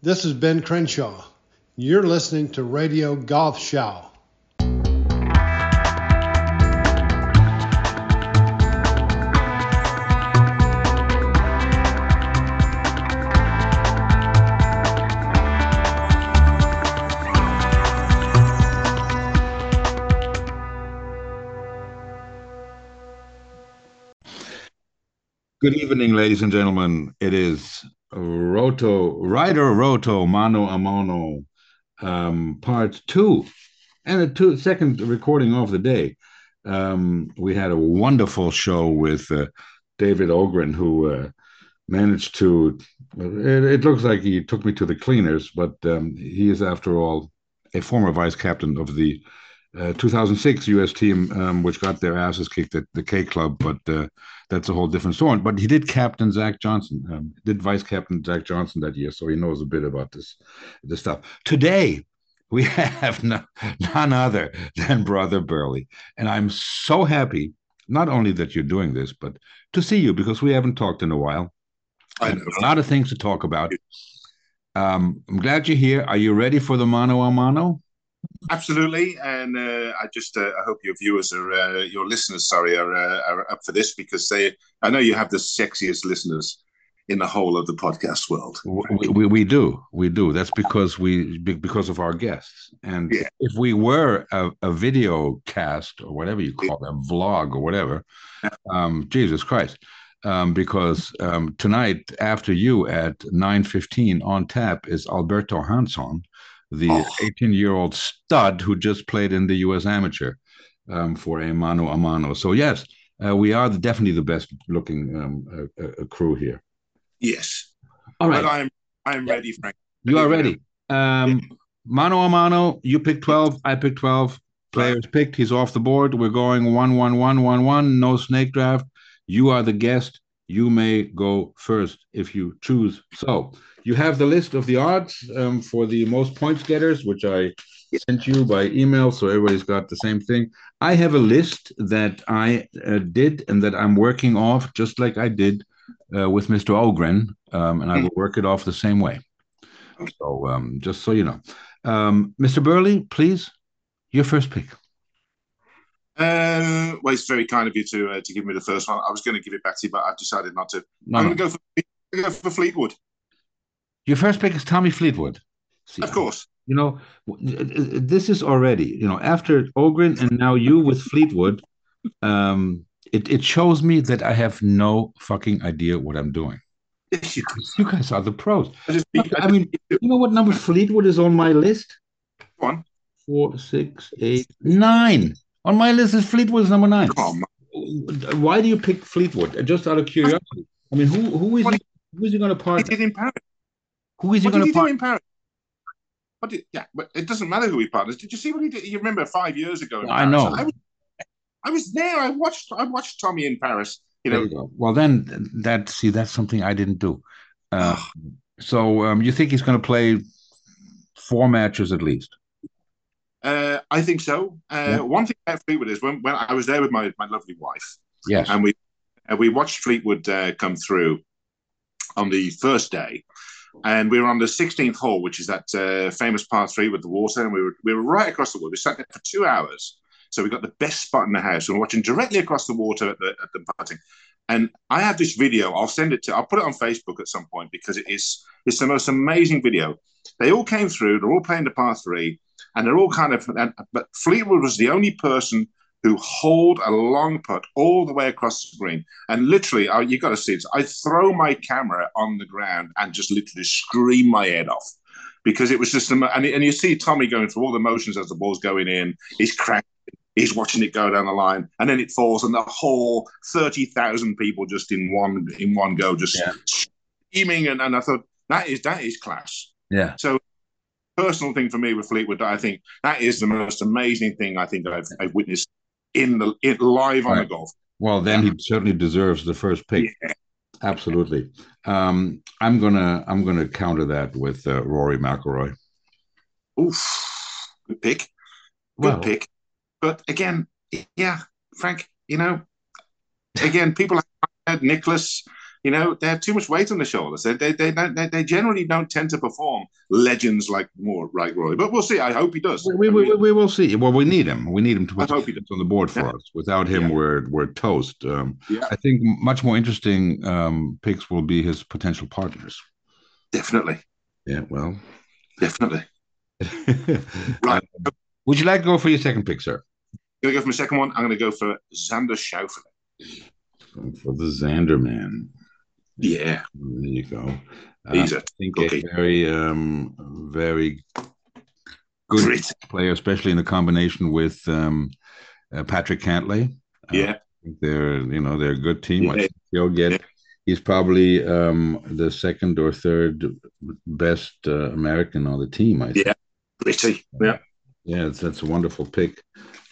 This is Ben Crenshaw. You're listening to Radio Golf Show. Good evening, ladies and gentlemen. It is Roto, Ryder Roto, Mano a Mano, um, part two, and a two, second recording of the day. Um, we had a wonderful show with uh, David Ogren, who uh, managed to. It, it, looks like he took me to the cleaners, but um, he is, after all, a former vice captain of the uh, 2006 U.S. team, um, which got their asses kicked at the K Club, but uh, that's a whole different story. But he did captain Zach Johnson, um, did vice captain Zach Johnson that year, so he knows a bit about this this stuff. Today we have no, none other than Brother Burley, and I'm so happy not only that you're doing this, but to see you because we haven't talked in a while. I know. A lot of things to talk about. Um, I'm glad you're here. Are you ready for the mano a mano? Absolutely, and uh, I just uh, I hope your viewers are uh, your listeners, sorry, are, uh, are up for this because they I know you have the sexiest listeners in the whole of the podcast world. We, we, we do we do that's because we because of our guests, and yeah. if we were a, a, video cast or whatever you call it, a vlog or whatever, um, Jesus Christ. Um, because um, tonight after you at 9.15 on tap is Alberto Hansson, the 18 year old stud who just played in the U.S. Amateur um, for a mano a mano. So yes, uh, we are the, definitely the best looking um, uh, uh, crew here. Yes. All right. But I'm I'm yeah. ready, Frank. You are ready. Um, mano a mano. You pick 12. I pick 12. Players picked. He's off the board. We're going one one one one one. No snake draft. You are the guest. You may go first if you choose. So you have the list of the odds um, for the most points getters, which I sent you by email, so everybody's got the same thing. I have a list that I uh, did and that I'm working off, just like I did uh, with Mr. Ogren, um, and I will work it off the same way. So, um, just so you know, um, Mr. Burley, please, your first pick. Uh, well, it's very kind of you to uh, to give me the first one. I was going to give it back to you, but I've decided not to. No, I'm going to go for Fleetwood. Your first pick is Tommy Fleetwood. See, of course. You know, this is already, you know, after Ogren and now you with Fleetwood, um, it, it shows me that I have no fucking idea what I'm doing. you guys are the pros. I mean, you know what number Fleetwood is on my list? One. Four, six, eight, nine. On my list is Fleetwood is number nine. Why do you pick Fleetwood? Just out of curiosity. I mean, who who is he, who is he going to partner? He did in Paris. Who is he going to partner? in Paris? What did, yeah, but it doesn't matter who he partners. Did you see what he did? You remember five years ago? I know. I was, I was, there. I watched. I watched Tommy in Paris. You know. You well, then that see that's something I didn't do. Uh, so um, you think he's going to play four matches at least? Uh, I think so. Uh, yeah. One thing about Fleetwood is when, when I was there with my, my lovely wife. Yes. And we and we watched Fleetwood uh, come through on the first day, and we were on the 16th hole, which is that uh, famous par three with the water, and we were we were right across the water. We sat there for two hours, so we got the best spot in the house. We were watching directly across the water at the at the putting. And I have this video. I'll send it to. I'll put it on Facebook at some point because it is it's the most amazing video. They all came through. They're all playing the par three, and they're all kind of. But Fleetwood was the only person who hold a long putt all the way across the green. And literally, oh, you got to see it. I throw my camera on the ground and just literally scream my head off because it was just, and, and you see Tommy going through all the motions as the ball's going in. He's cracking. He's watching it go down the line, and then it falls, and the whole thirty thousand people just in one in one go, just yeah. screaming. And, and I thought that is that is class. Yeah. So personal thing for me with Fleetwood, I think that is the most amazing thing I think I've, I've witnessed in the in, live right. on the golf. Well, then he certainly deserves the first pick. Yeah. Absolutely. Um, I'm gonna I'm gonna counter that with uh, Rory McIlroy. Oof, good pick. Good well, pick. But again, yeah, Frank, you know, again, people like Nicklaus, you know, they have too much weight on their shoulders. They they they, don't, they, they generally don't tend to perform legends like more like Roy. But we'll see. I hope he does. We, we, we, we will see. Well, we need him. We need him to put hope he does. on the board for Yeah. us. Without him, Yeah. we're we're toast. Um, Yeah. I think much more interesting um, picks will be his potential partners. Definitely, Yeah, well. definitely. Right. Uh, would you like to go for your second pick, sir? I'm Gonna go for my second one. I'm gonna go for Xander Schauffele. For the Xander man. Yeah, There you go. Uh, he's a I think cookie. a very, um, very good Grit. player, especially in the combination with um, uh, Patrick Cantlay. Uh, Yeah, I think they're, you know, they're a good team. I Yeah. think he'll get. Yeah. He's probably um, the second or third best uh, American on the team. I think. Yeah. gritty. Yeah. Yeah, it's, that's a wonderful pick.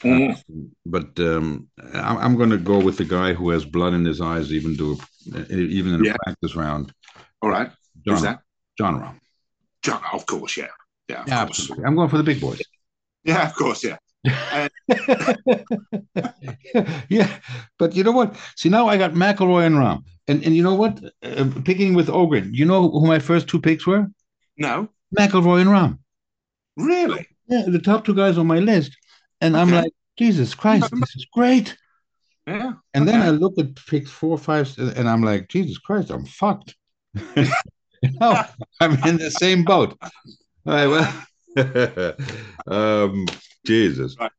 Mhm. Uh, but um, I'm, I'm going to go with the guy who has blood in his eyes, even do even in a Yeah. practice round. All right. Jon, Who's that? Jon Rahm. Jon, of course, yeah. Yeah, Yeah, course. absolutely. I'm going for the big boys. Yeah, of course, yeah. yeah, but you know what? See, now I got McIlroy and Rahm, and and you know what? Uh, picking with Ogren. You know who my first two picks were? No, McIlroy and Rahm. really? Yeah, the top two guys on my list, and I'm Okay. like, Jesus Christ, this is great. Yeah. And then Okay. I look at picks four, five, and I'm like, Jesus Christ, I'm fucked. know, I'm in the same boat. All right, well, um, Jesus. Right.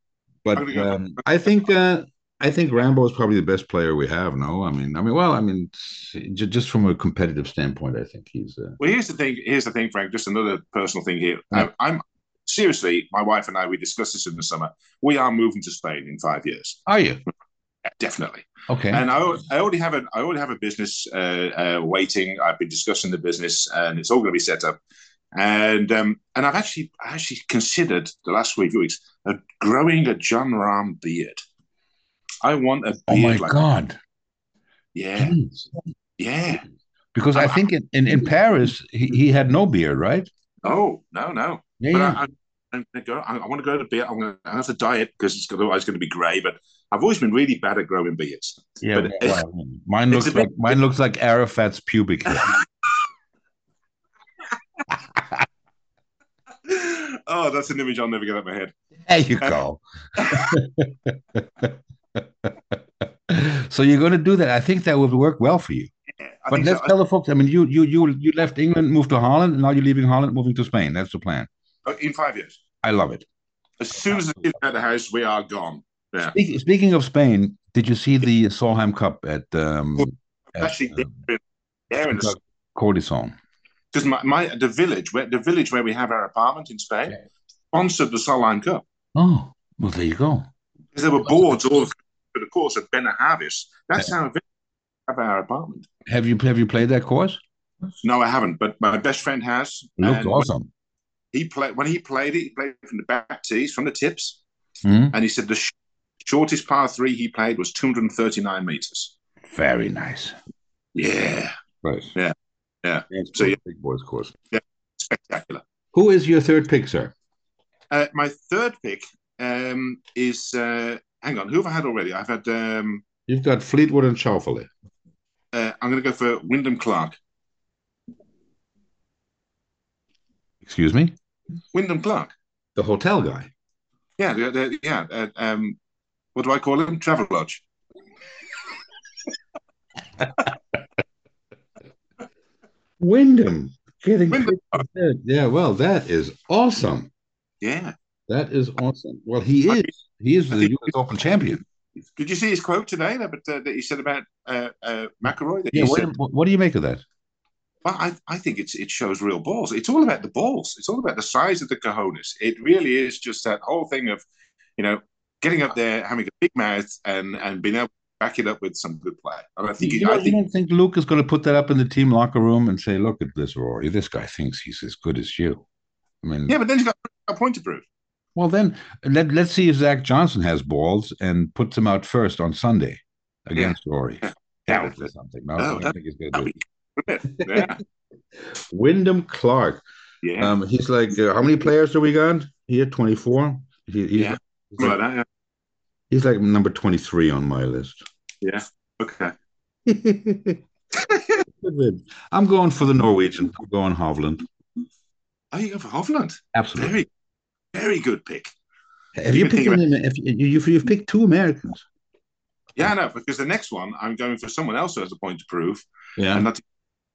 But I'm gonna go- um, I think uh, I think Rambo is probably the best player we have. No, I mean, I mean, well, I mean, j- just from a competitive standpoint, I think he's. Uh, Well, here's the thing. Here's the thing, Frank. Just another personal thing here. I, I'm seriously, my wife and I, we discussed this in the summer. We are moving to Spain in five years. are you Yeah, definitely. okay? And I, I already have a, I already have a business uh, uh, waiting. I've been discussing the business, and it's all going to be set up. And um, and I've actually I actually considered the last few weeks growing a Jon Rahm beard. I want a beard oh my like God! yeah, Jeez. yeah. Because I think in, in, in Paris he, he had no beard, right? Oh no, no. Yeah, But yeah. I, I'm gonna go. I, I want to go to beard. I'm to have to dye it because it's otherwise going to be grey. But I've always been really bad at growing beards. Yeah, But well, mine looks like bit- mine looks like Arafat's pubic hair. oh, that's an image I'll never get out of my head. There you go. so you're going to do that. I think that would work well for you. Yeah, But let's so. tell the folks. I mean, you you you you left England, moved to Holland, and now you're leaving Holland, moving to Spain. That's the plan. Uh, in five years. I love it. As soon as the kids out of the house, we are gone. Yeah. Speak, speaking of Spain, did you see the Solheim Cup at um, Actually, uh, they're, they're in the Cortesin? because my, my the village where the village where we have our apartment in Spain Yeah. sponsored the Solheim Cup Oh, well, there you go. because there were boards all over the course at Benahavis. That's how we have our apartment. Have you have you played that course? No, I haven't, but my best friend has. It looked awesome. He played when he played it. He played from the back tees, from the tips, Mhm. and he said the sh- shortest par three he played was 239 meters. Very nice. Yeah, Right. Yeah. Yeah. So, so, yeah. big boys course. Yeah. spectacular. Who is your third pick, sir? Uh, my third pick um, is uh, hang on, who have I had already? I've had. Um, You've got Fleetwood and Schauffele. Uh, I'm going to go for Wyndham Clark. Excuse me? Wyndham Clark. The hotel guy. Yeah, the, the, yeah. Uh, um, what do I call him? Travelodge. Wyndham. Getting Wyndham. Yeah, well, that is awesome. Yeah. That is awesome. Well, he is. He is the U.S. Open champion. Did you see his quote today that, uh, that he said about uh, uh, McIlroy? Yeah. What, said, what do you make of that? well, I, I think it's it shows real balls. It's all about the balls. It's all about the size of the cojones. It really is just that whole thing of, you know, getting up there, having a big mouth, and and being able to back it up with some good play. And I think, You, don't, I think don't think Luke is going to put that up in the team locker room and say, "Look at this, Rory. This guy thinks he's as good as you." I mean, yeah, but then he's got a point to prove. Well, then let let's see if Zach Johnson has balls and puts him out first on Sunday against Rory. Yeah. That would be something. No, Oh, I don't think he's going to do it. Yeah, Wyndham Clark. yeah, Um, he's like, uh, how many players do we got here? Twenty four. He, he's, Yeah. he's, Something like, like that. he's like number twenty three on my list. Yeah. Okay. I'm going for the Norwegian. I'm going Hovland. Are you going for Hovland? Absolutely. Very, very good pick. Have you, You picked think if you, you've, you've picked two Americans? Yeah, no, because the next one I'm going for someone else who has a point to prove, Yeah. and that's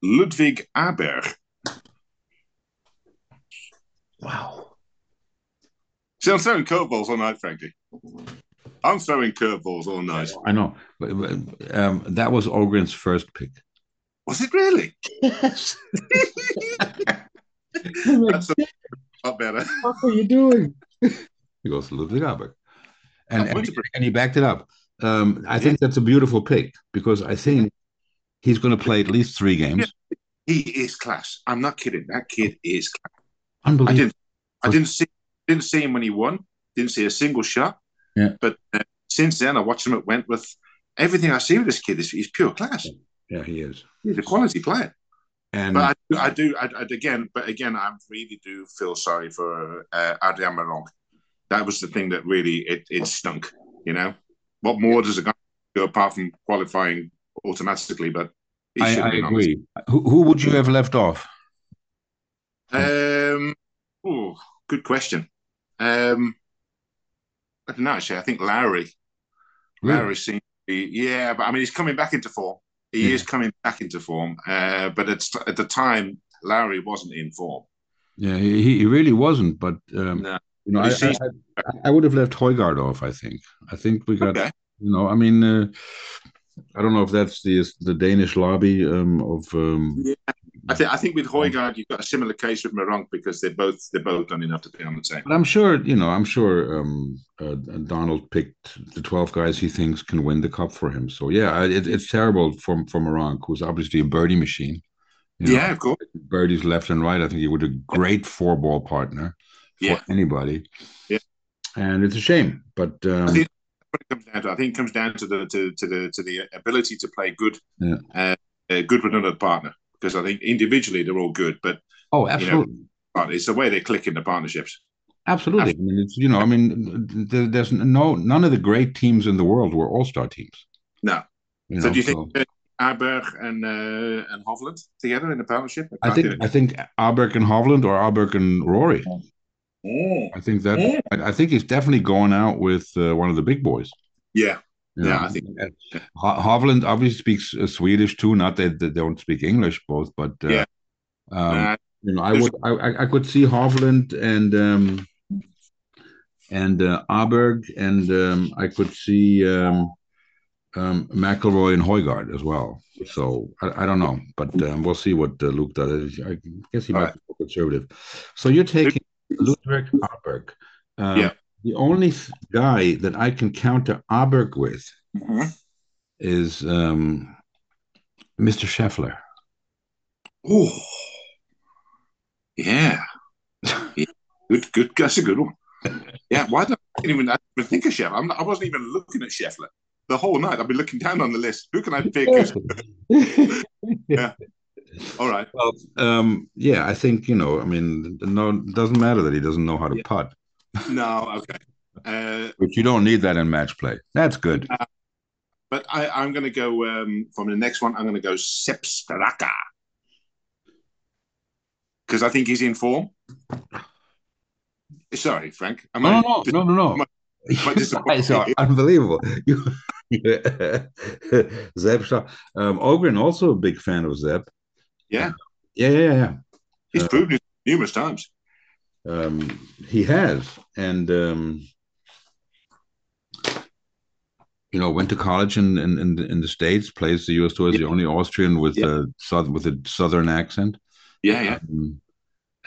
Ludvig Aberg. Wow. See, I'm throwing curveballs all night, Frankie. I'm throwing curveballs all night. I know. But, but, um, that was Ogren's first pick. Was it really? Yes. That's a lot better. what are you doing? He goes Ludvig Aberg. And, and, and he backed it up. Um, I think that's a beautiful pick because I think he's going to play at least three games. He is class. I'm not kidding. That kid is class. I Unbelievable. didn't. I didn't see. Didn't see him when he won. Didn't see a single shot. Yeah. But uh, since then, I watched him at Wentworth. Everything I see with this kid is he's pure class. Yeah, he is. He's a quality player. And But I, I do. I, I, again, but again, I really do feel sorry for uh, Adrian Meronk. That was the thing that really it, it stunk. You know, what more does a guy do apart from qualifying automatically? But I, I have been on agree. Who, who would you have left off? Um, oh, good question. Um, I don't know. Actually, I think Lowry. Lowry seems to be, yeah, but I mean, he's coming back into form. He Yeah. is coming back into form. Uh, but it's, at the time, Lowry wasn't in form. Yeah, he, he really wasn't. But um, No. you know, I, I, I, I would have left Højgaard off. I think. I think we got. Okay. You know, I mean, uh, I don't know if that's the the Danish lobby um, of. Um, I think I think with Højgaard, you've got a similar case with Meronk because they're both they're both done enough to be on the same. But I'm sure, you know, I'm sure um, uh, Donald picked the 12 guys he thinks can win the cup for him. So yeah, it, it's terrible for for Meronk, who's obviously a birdie machine. You know, Yeah, of course. birdies left and right. I think he would a great four ball partner for Yeah. anybody. Yeah. and it's a shame, but um, I think what it comes down to, I think, it comes down to the to, to the to the ability to play good, Yeah. uh, uh, good with another partner. Because I think individually they're all good, but oh, absolutely. uh, it's the way they click in the partnerships. Absolutely. I mean, it's you know, I mean, there, there's no none of the great teams in the world were all star teams. No. You so know, do you think uh, Aberg and uh, and Hovland together in a partnership? I can't think do. I think Aberg and Hovland or Aberg and Rory. Oh. I think that Yeah. I, I think he's definitely going out with uh, one of the big boys. Yeah, you Yeah, know. I think- And Ho- Hovland obviously speaks uh, Swedish too. Not that they don't speak English both, but uh, Yeah. um, you know, I would I, I- I could see Hovland and um, and uh, Aberg and um, I could see um, um, McIlroy and Højgaard as well. So I, I don't know, but um, we'll see what uh, Luke does. I guess he All might right. be conservative. So you're taking Ludvig Aberg. Um, Yeah. The only guy that I can counter Aberg with mhm. is um, Mr. Scheffler. Oh, yeah. yeah. Good, good. That's a good one. Yeah. Why don't I didn't even, I didn't even think of Scheffler? I'm not, I wasn't even looking at Scheffler the whole night. I've been looking down on the list. Who can I pick? All right. Well, um, yeah, I think you know. I mean, no, it doesn't matter that he doesn't know how to Yeah. putt, No. Okay. Uh, but you don't need that in match play. That's good. but I, I'm going to go um, from the next one. I'm going to go Sepp Straka because I think he's in form. Sorry, Frank. Am No, I- no, no, no, no, no. But this is- are unbelievable. You, Zeb Shaw. Um, Ogren also a big fan of Zeb. Yeah, Yeah, yeah, yeah. he's Uh, proven it numerous times. Um, he has, and um, you know, went to college in in in the, in the states. Plays the U.S. tour as the only Austrian with Yeah. a south with a southern accent. Yeah, yeah. Um,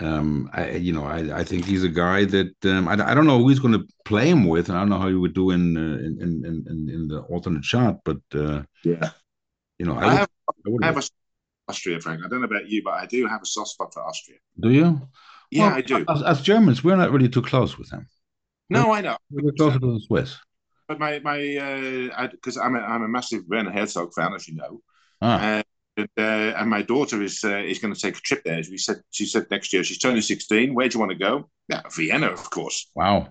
um, I you know I, I think he's a guy that um, I, I don't know who he's going to play him with. And I don't know how he would do in uh, in, in in in the alternate shot, but uh, Yeah. you know I, I would, have, I I have a Austria, Frank. I don't know about you, but I do have a soft spot for Austria. do you? Yeah, Well, I do. As, as Germans, we're not really too close with them. No, I know. We're closer to the Swiss. But my my uh, because I'm a I'm a massive Werner Herzog fan, as you know. Ah, Uh, and, uh, and my daughter is uh, is going to take a trip there. As we said, she said next year she's turning sixteen. Where do you want to go? Yeah, Vienna, of course. wow.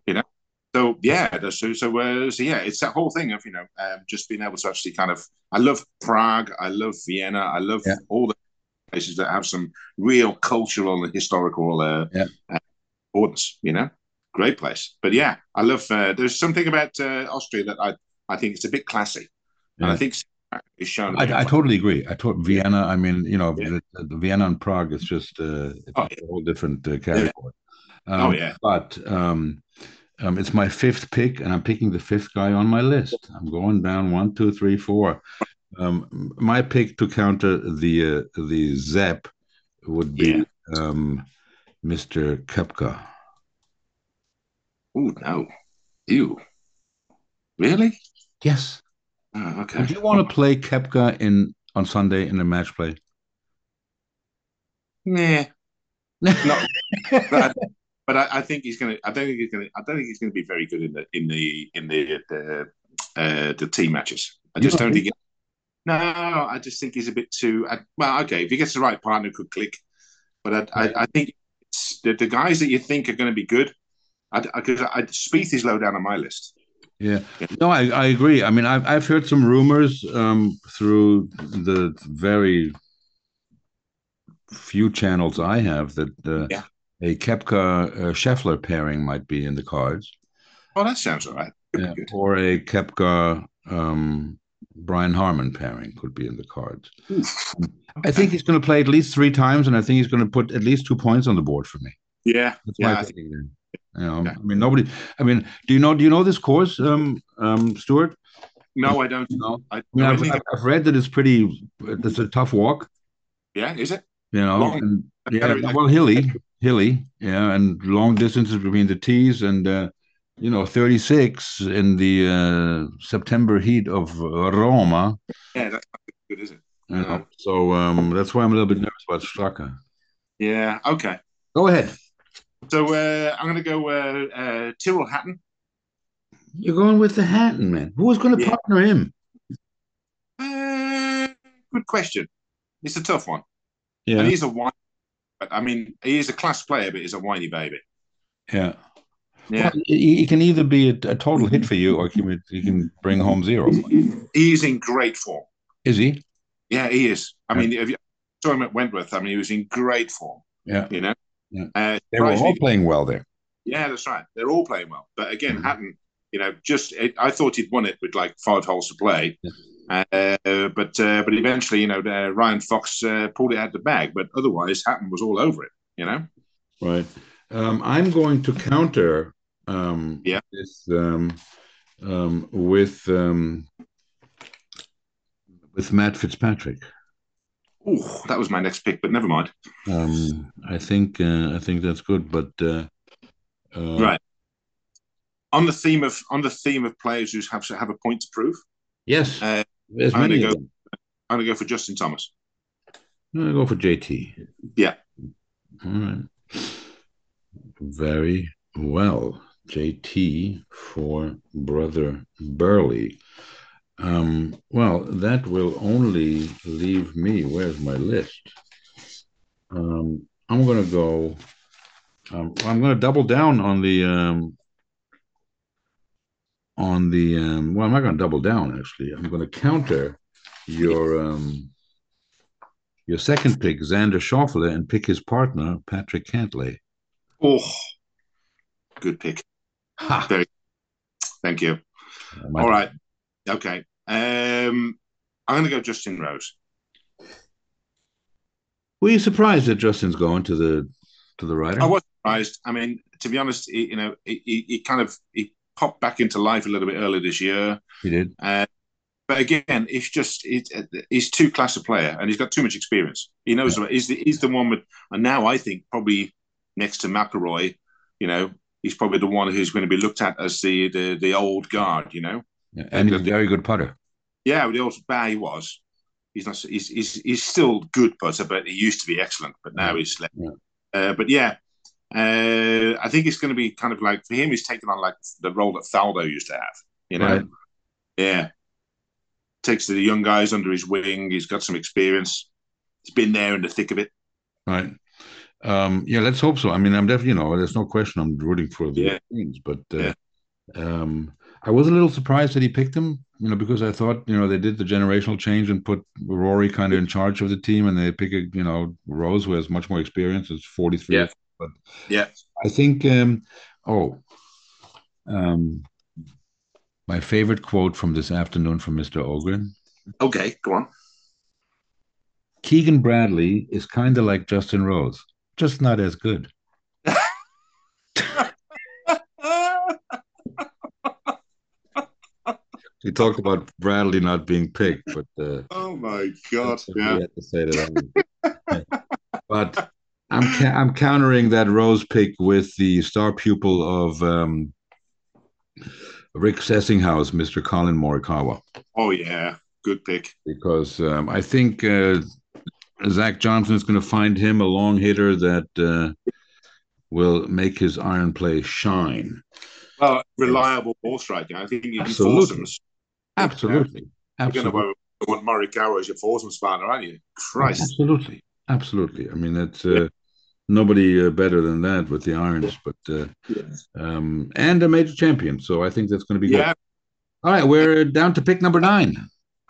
So yeah, so so, uh, so yeah, it's that whole thing of you know um, just being able to actually kind of. I love Prague. I love Vienna. I love Yeah. all the places that have some real cultural and historical uh, Yeah. uh, importance. You know, great place. But yeah, I love. Uh, there's something about uh, Austria that I I think it's a bit classy, and I think is shown. I, I totally agree. I told Vienna. I mean, you know, Yeah. the, the Vienna and Prague is just uh, it's Oh, a whole different uh, category. Um, Oh, yeah. But um, um, it's my fifth pick, and I'm picking the fifth guy on my list. I'm going down one, two, three, four. Um, my pick to counter the uh, the Zap would be Yeah. um, Mr. Koepka. Oh no, you really? Yes. Oh, okay. Would you want to play Koepka in on Sunday in a match play? Yeah. Not, but I, I, I think he's going to. I don't think he's going to. I don't think he's going to be very good in the in the in the the, uh, the team matches. I just don't don't think. no, I just think he's a bit too. I, well, okay, if he gets the right partner, could click. But I, I, I think it's, the, the guys that you think are going to be good. Because I, I, Spieth is low down on my list. Yeah, no, I, I agree. I mean, I've I've heard some rumors um, through the very few channels I have that uh, Yeah. A Koepka uh, Scheffler pairing might be in the cards, Oh, that sounds all right. Yeah, or a Koepka um, Brian Harman pairing could be in the cards. Oof. I think he's going to play at least three times, and I think he's going to put at least two points on the board for me. Yeah, That's yeah. I think. You know, Yeah. I mean, nobody. I mean, do you know? Do you know this course, um, um, Stuart? no, I don't. No. I, mean, I I've, think- I've I've read that it's pretty. It's a tough walk, yeah, is it? You know. Long. and, yeah, well, hilly, hilly, yeah, and long distances between the tees, and uh, you know, thirty six in the uh, September heat of Roma. Yeah, that's not good, is it? You know, so um, that's why I'm a little bit nervous about Straka. Yeah. Okay. Go ahead. So uh, I'm going to go uh, uh, Tyrrell Hatton. You're going with the Hatton man. Who's going to Yeah. partner him? Uh, good question. It's a tough one. Yeah, And he's a whiny. I mean, he is a class player, but he's a whiny baby. yeah. Yeah. Well, he, he can either be a, a total hit for you, or he can, he can bring home zero. He's in great form. Is he? Yeah, he is. I Yeah. mean, if you saw him at Wentworth, I mean, he was in great form. Yeah. You know? Yeah. Uh, They were all playing well there. Yeah, that's right. They're all playing well. But again, Mhm. Hatton, you know, just it, I thought he'd won it with like five holes to play. Uh, but uh, but eventually, you know, uh, Ryan Fox uh, pulled it out of the bag. But otherwise, Hatton was all over it. You know. Right. Um, I'm going to counter um, Yeah. this um, um, with um, with Matt Fitzpatrick. Oh, that was my next pick, but never mind. Um, I think uh, I think that's good, but uh, uh, Right. On the theme of on the theme of players who have have a point to prove, Yes, Uh, there's I'm many gonna go- I'm going to go for Justin Thomas. I'm gonna go for JT. Yeah. All right. Very well. JT for brother Burley. Um, well, that will only leave me. Where's my list? Um, I'm gonna go. Um, I'm gonna double down on the um, on the. Um, well, I'm not gonna double down. Actually, I'm gonna counter your um, your second pick, Xander Schauffele, and pick his partner, Patrick Cantlay. Oh, good pick. Ha! Thank you. My- All right. Okay. Um, I'm going to go Justin Rose. Were you surprised that Justin's going to the to the Ryder? I was surprised. I mean, to be honest, he, you know, he, he, he kind of he popped back into life a little bit earlier this year. he did. Uh, but again, it's just it, he's too class a player, and he's got too much experience. He knows he's the he's the one with, and now I think probably next to McIlroy, you know, he's probably the one who's going to be looked at as the the, the old guard. You know, Yeah, and he's a very good putter. yeah, the old bad he was. He's not. He's, he's he's still good putter, but he used to be excellent. But now Yeah. he's. Yeah. Uh, but yeah, uh, I think it's going to be kind of like for him. He's taken on like the role that Faldo used to have. You know. Right. Yeah. Takes the young guys under his wing. He's got some experience. He's been there in the thick of it. Right. Um, yeah, let's hope so. I mean, I'm definitely, you know, there's no question I'm rooting for the Yeah. Queens, but uh, Yeah. um, I was a little surprised that he picked him, you know, because I thought, you know, they did the generational change and put Rory kind of in charge of the team, and they pick a, you know, Rose who has much more experience. It's 43. Yeah. But Yeah. I think, um, oh, um, my favorite quote from this afternoon from Mr. Ogren Okay, go on. Keegan Bradley is kind of like Justin Rose, just not as good. He talked about Bradley not being picked, but uh, oh my God. Yeah. had to say that. but I'm ca- I'm countering that Rose pick with the star pupil of um, Rick Sessinghaus, Mr. Collin Morikawa, Oh yeah. Good pick. because um, I think uh, Zach Johnson is going to find him a long hitter that uh, will make his iron play shine. Well, reliable ball striker. I think you can Absolutely. force him. Absolutely, You're going absolutely. to want Morikawa as your foursome partner, aren't you? Christ. Absolutely, absolutely. I mean, that's uh, nobody uh, better than that with the irons, but uh, um, and a major champion. So I think that's going to be Yeah. good. All right, we're down to pick number nine.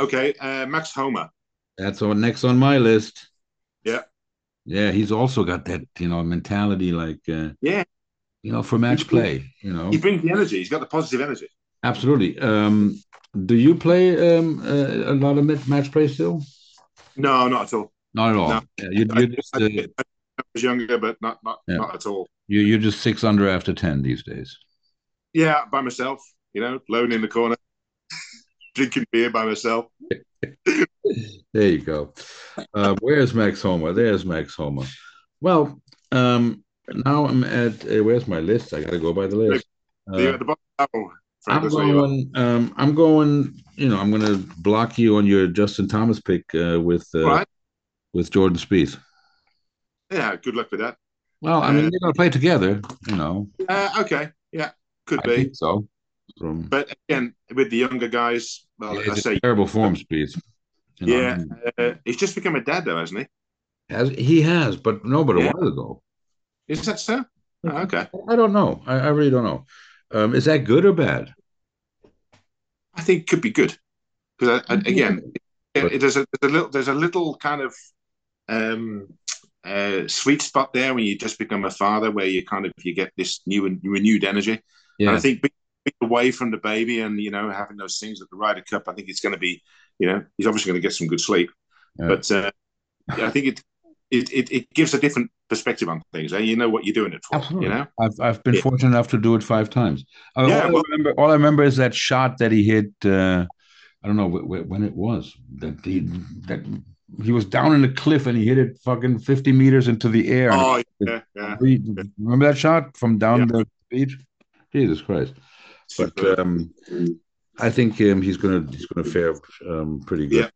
Okay. Uh, Max Homa. That's on next on my list. Yeah. Yeah, he's also got that you know mentality, like uh, Yeah. you know, for match play. You know, He brings the energy. He's got the positive energy. absolutely. Um, do you play um, uh, a lot of match play still? No, not at all. Not at all. No. Yeah, you, I, you just I, uh, I was younger, but not not Yeah. not at all. you you're just six under after ten these days. Yeah, by myself. You know, alone in the corner, drinking beer by myself. There you go. Uh, where's Max Homa? There's Max Homa. Well, um, now I'm at uh, where's my list? I got to go by the list. You're Uh, at the bottom. of the barrel, Frank, I'm that's where you are. going. Um, I'm going. You know, I'm going to block you on your Justin Thomas pick uh, with uh, Right. with Jordan Spieth. Yeah, good luck with that. Well, I mean, Uh, they're going to play together. You know, Uh, okay, yeah, could I be. so. From But again, with the younger guys, well, yeah, I say, terrible form, Spieth. You know, yeah, uh, he's just become a dad, though, hasn't he? has he has, but no, but a Yeah. while ago. Is that so? Oh, okay, I don't know. I, I really don't know. Um, is that good or bad? I think could be good because again, But- it, there's a there's a little there's a little kind of um, uh, sweet spot there when you just become a father, where you kind of you get this new and renewed energy. Yeah. And I think being away from the baby and you know having those things at the Ryder Cup, I think it's going to be, you know, he's obviously going to get some good sleep. Yeah. But uh, I think it, it it it gives a different perspective on things. Eh? You know what you're doing it for. Absolutely. You know. I've I've been Yeah. fortunate enough to do it five times. Uh, Yeah, all, well- I remember, all I remember is that shot that he hit. Uh, I don't know wh- wh- when it was that he that he was down in the cliff and he hit it fucking fifty meters into the air. Oh yeah, yeah. remember that shot from down Yeah. the beach? Jesus Christ! But um, I think um, he's gonna he's gonna fare um, pretty good. Yeah.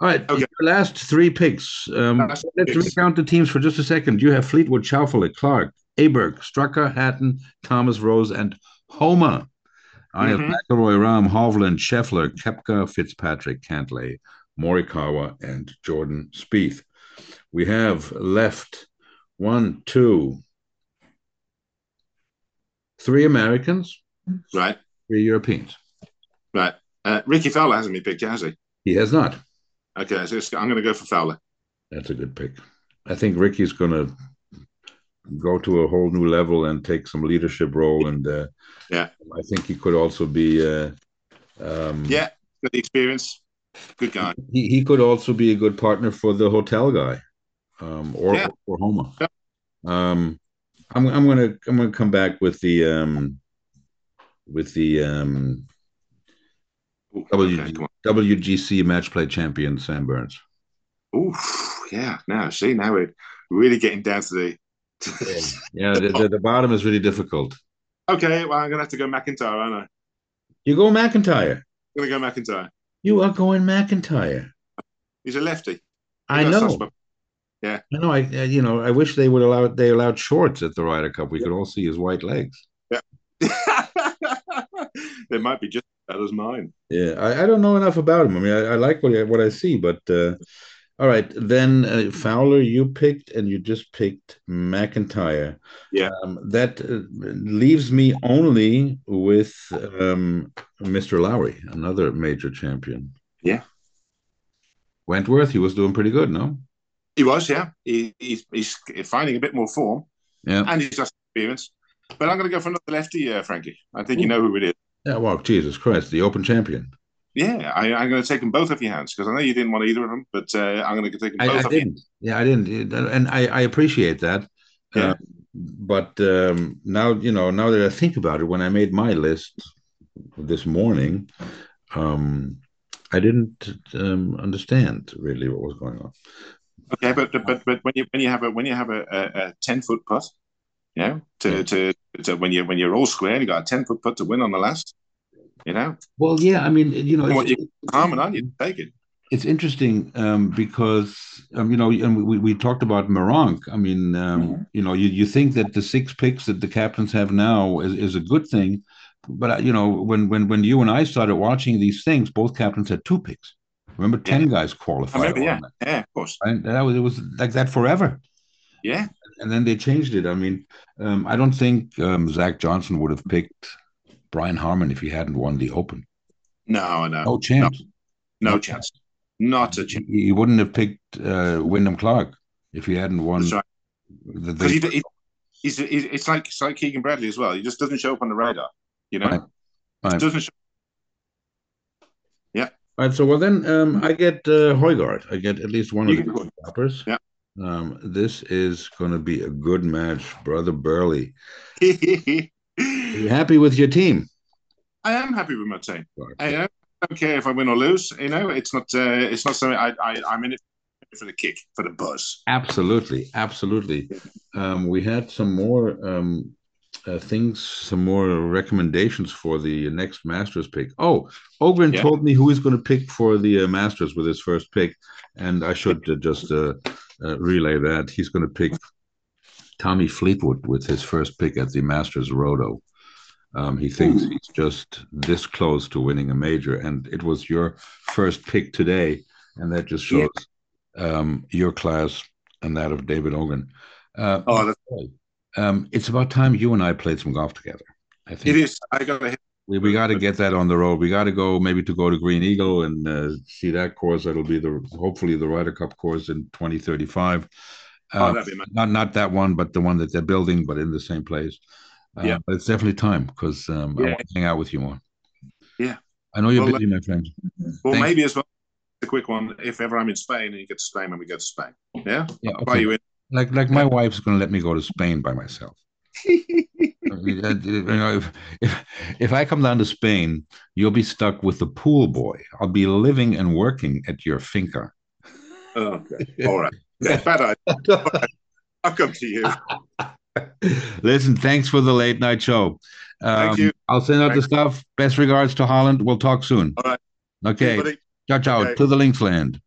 All right, Okay. your last three picks. Um, Last let's picks. recount the teams for just a second. You have Fleetwood, Schauffele, Clark, Aberg, Straka, Hatton, Thomas Rose, and Homa. I have Mhm. McIlroy, Rahm, Hovland, Scheffler, Koepka, Fitzpatrick, Cantlay, Morikawa, and Jordan Spieth. We have left one, two, three Americans, right, three Europeans. right. Uh, Rickie Fowler hasn't been picked, yet, has he? He has not. Okay, so I'm going to go for Fowler. That's a good pick. I think Rickie's going to go to a whole new level and take some leadership role. And uh, Yeah. I think he could also be. Uh, um, Yeah, got the experience. Good guy. he, he could also be a good partner for the hotel guy, um, or Yeah. or Homa. Yeah. Um, I'm I'm gonna I'm gonna come back with the um, with the um, Ooh, WG, okay. WGC match play champion Sam Burns. Ooh, yeah. Now, see, now we're really getting down to the. Yeah, the, the, the bottom is really difficult. okay, well, I'm going to have to go MacIntyre, aren't I? You go MacIntyre. I'm going to go MacIntyre. You are going MacIntyre. He's a lefty. I He know. Yeah, I know. I uh, you know. I wish they would allow they allowed shorts at the Ryder Cup. We could all see his white legs. Yeah. they might be just as bad as mine. Yeah, I, I don't know enough about him. I mean, I, I like what I, what I see, but uh, All right, then uh, Fowler, you picked, and you just picked MacIntyre. Yeah. Um, that uh, leaves me only with um, Mr. Lowry, another major champion. Yeah. Wentworth, he was doing pretty good, no? He was, yeah. He, he's, he's finding a bit more form, Yeah. and he's just experience. But I'm going to go for another lefty, uh, Frankie. I think you know who it is. Yeah, well, Jesus Christ, the Open champion. Yeah, I, I'm going to take them both off your hands because I know you didn't want either of them, but uh, I'm going to take them I, both I off didn't. Yeah, I didn't, and I, I appreciate that. Yeah. Uh, but um, now, you know, now that I think about it, when I made my list this morning, um, I didn't um, understand really what was going on. Okay, but but but when you when you have a when you have a, a, a ten foot putt, you know, to, Yeah. to to when you when you're all square and you got a ten foot putt to win on the last, you know, Well, yeah, I mean, you know, what it's, you harming on you take it. it's interesting um, because um, you know, and we, we talked about Meronk. I mean, um, Mhm. you know, you, you think that the six picks that the captains have now is, is a good thing, but uh, you know, when when when you and I started watching these things, both captains had two picks. Remember, ten guys I qualified. remember, yeah, that. yeah, of course, And that was it was like that forever. yeah. And then they changed it. I mean, um, I don't think um, Zach Johnson would have picked Brian Harman if he hadn't won the Open. No, no, No chance. no chance, not a chance. He, he wouldn't have picked uh, Wyndham Clark if he hadn't won. That's right. the, the, he, he, he's, he's it's like it's like Keegan Bradley as well. He just doesn't show up on the radar, you know. Right. Right. Doesn't show. All right, so well then um, I get uh, Højgaard. I get at least one You of the Højgaard. stoppers. Yeah. Um, this is going to be a good match, brother Burley. Are you happy with your team? I am happy with my team. I don't, I don't care if I win or lose. You know, it's not. Uh, it's not something. I, I I'm in it for the kick, for the buzz. Absolutely, absolutely. Um, we had some more um, uh, things, some more recommendations for the next Masters pick. Oh, Ogren Yeah. told me who he's going to pick for the uh, Masters with his first pick, and I should uh, just uh, uh, relay that he's going to pick Tommy Fleetwood with his first pick at the Masters Roto. Um, he thinks Ooh. he's just this close to winning a major, and it was your first pick today, and that just Yeah. shows um, your class and that of David Ogan. Uh, Oh, that's, um, it's about time you and I played some golf together. I think it is. I got to we, we got to get that on the road. We got to go maybe to go to Green Eagle and uh, see that course. That'll be the hopefully the Ryder Cup course in 2035. Oh, Uh, my. not not that one, but the one that they're building, but in the same place. Uh, Yeah. but it's definitely time because um, I want to hang out with you more. Yeah. I know you're Well, busy, my friend. Well, Thanks. maybe as well. A quick one. If ever I'm in Spain and you get to Spain when we go to Spain, yeah, Yeah, I'll okay. you in. Like like my wife's going to let me go to Spain by myself. I mean, you know, if, if if I come down to Spain, you'll be stuck with the pool boy. I'll be living and working at your finca. Oh, okay. All right. Yeah, bad idea. I'll come to you. Listen, thanks for the late night show. Um, Thank you. I'll send out the stuff. Best regards to Holland. We'll talk soon. All right. Okay. Ciao, ciao. Okay. To the Links land.